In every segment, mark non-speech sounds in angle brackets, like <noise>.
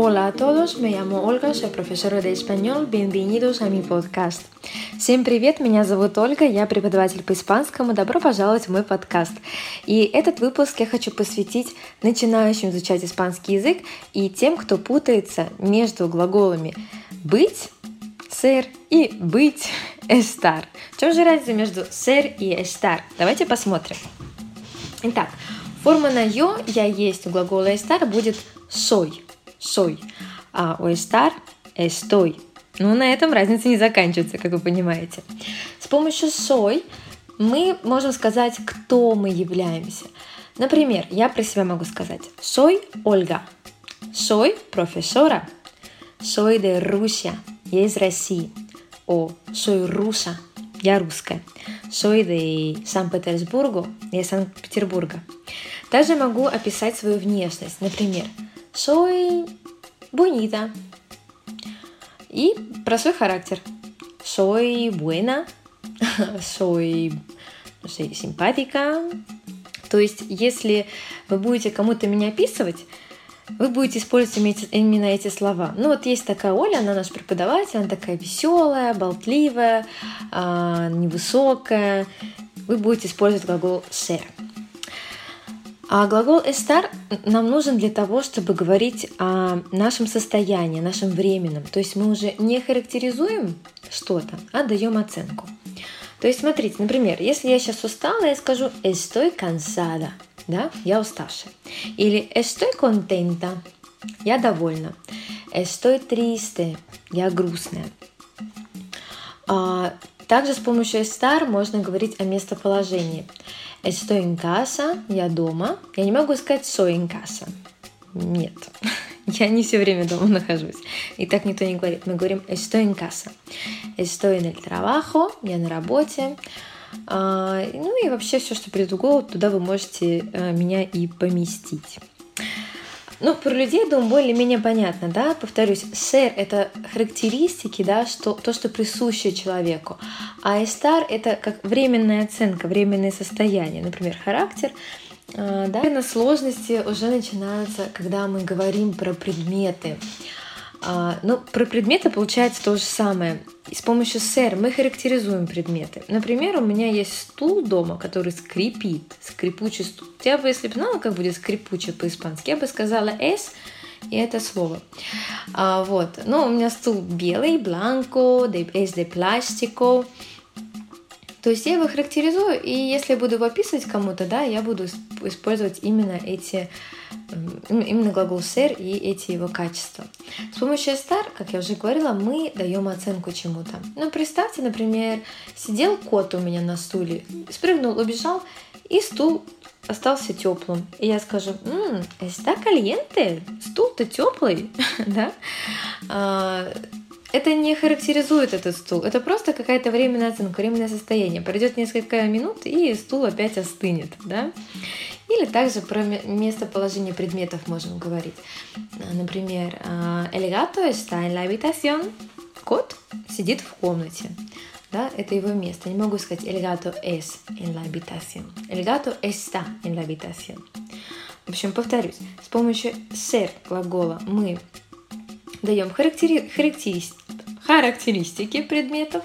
Hola a todos, me llamo Ольга, soy profesora de español. Bienvenidos a mi подкаст. Всем привет, меня зовут Ольга, я преподаватель по испанскому. Добро пожаловать в мой подкаст. И этот выпуск я хочу посвятить начинающим изучать испанский язык и тем, кто путается между глаголами «быть», «ser» и «быть», «estar». В чем же разница между «ser» и «estar»? Давайте посмотрим. Итак, форма на «ё» «я есть» у глагола «estar» будет «soy», soy, а у estar estoy. Ну, на этом разница не заканчивается, как вы понимаете. С помощью soy мы можем сказать, кто мы являемся. Например, я про себя могу сказать «Soy Ольга», «Soy profesora», «Soy de Rusia», «Я из России», о «Soy rusa», «Я русская», «Soy de San-Petersburgo», «Я из Санкт-Петербурга». Также могу описать свою внешность. Например, soy bonita. И про свой характер. Soy buena, <laughs> soy, no sé, simpática. То есть, если вы будете кому-то меня описывать, вы будете использовать именно эти слова. Ну вот есть такая Оля, она наш преподаватель, она такая веселая, болтливая, а, невысокая. Вы будете использовать глагол ser. А глагол estar нам нужен для того, чтобы говорить о нашем состоянии, нашем временном. То есть мы уже не характеризуем что-то, а даем оценку. То есть смотрите, например, если я сейчас устала, я скажу estoy cansada, да, я уставшая. Или estoy contenta, я довольна. Estoy triste, я грустная. Также с помощью estar можно говорить о местоположении. Estoy en casa, я дома. Я не могу сказать soy en casa. Нет, <laughs> я не все время дома нахожусь. И так никто не говорит. Мы говорим estoy en casa. Estoy en el trabajo, я на работе. А, ну и вообще все, что придет в голову, туда вы можете а, меня и поместить. Ну, про людей, думаю, более-менее понятно, да, повторюсь, сэр — это характеристики, да, что, то, что присуще человеку, а эстар — это как временная оценка, временное состояние, например, характер, а, да, на сложности уже начинаются, когда мы говорим про предметы, а, ну, про предметы получается то же самое. И с помощью сэр мы характеризуем предметы. Например, у меня есть стул дома, который скрипит, скрипучий стул. Я бы, если бы знала, как будет скрипучий по-испански, я бы сказала «s», и это слово. А, вот. Но у меня стул белый, бланко, es de plástico. То есть я его характеризую, и если буду его описывать кому-то, да, я буду использовать именно эти, именно глагол ser и эти его качества. С помощью star, как я уже говорила, мы даем оценку чему-то. Ну, представьте, например, сидел кот у меня на стуле, спрыгнул, убежал, и стул остался теплым. И я скажу, м-м, está caliente, стул-то теплый, <laughs> да? А, это не характеризует этот стул, это просто какая-то временная оценка, временное состояние. Пройдет несколько минут, и стул опять остынет, да? Или также про местоположение предметов можем говорить. Например, el gato está en la habitación. Кот сидит в комнате. Да, это его место. Не могу сказать el gato es en la habitación. El está en la habitación. В общем, повторюсь, с помощью ser глагола мы даем характери... характеристики предметов,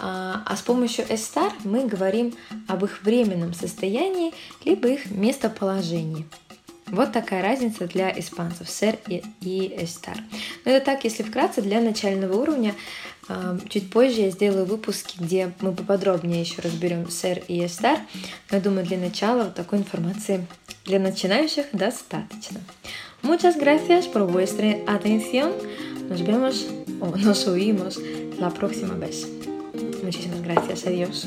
а, а с помощью estar мы говорим об их временном состоянии либо их местоположении. Вот такая разница для испанцев ser и, estar. Но это так, если вкратце, для начального уровня. А, чуть позже я сделаю выпуски, где мы поподробнее еще разберем ser и estar. Но думаю, для начала вот такой информации для начинающих достаточно. Muchas gracias por vuestra atención. Nos vemos o nos oímos la próxima vez. muchísimas gracias a Dios.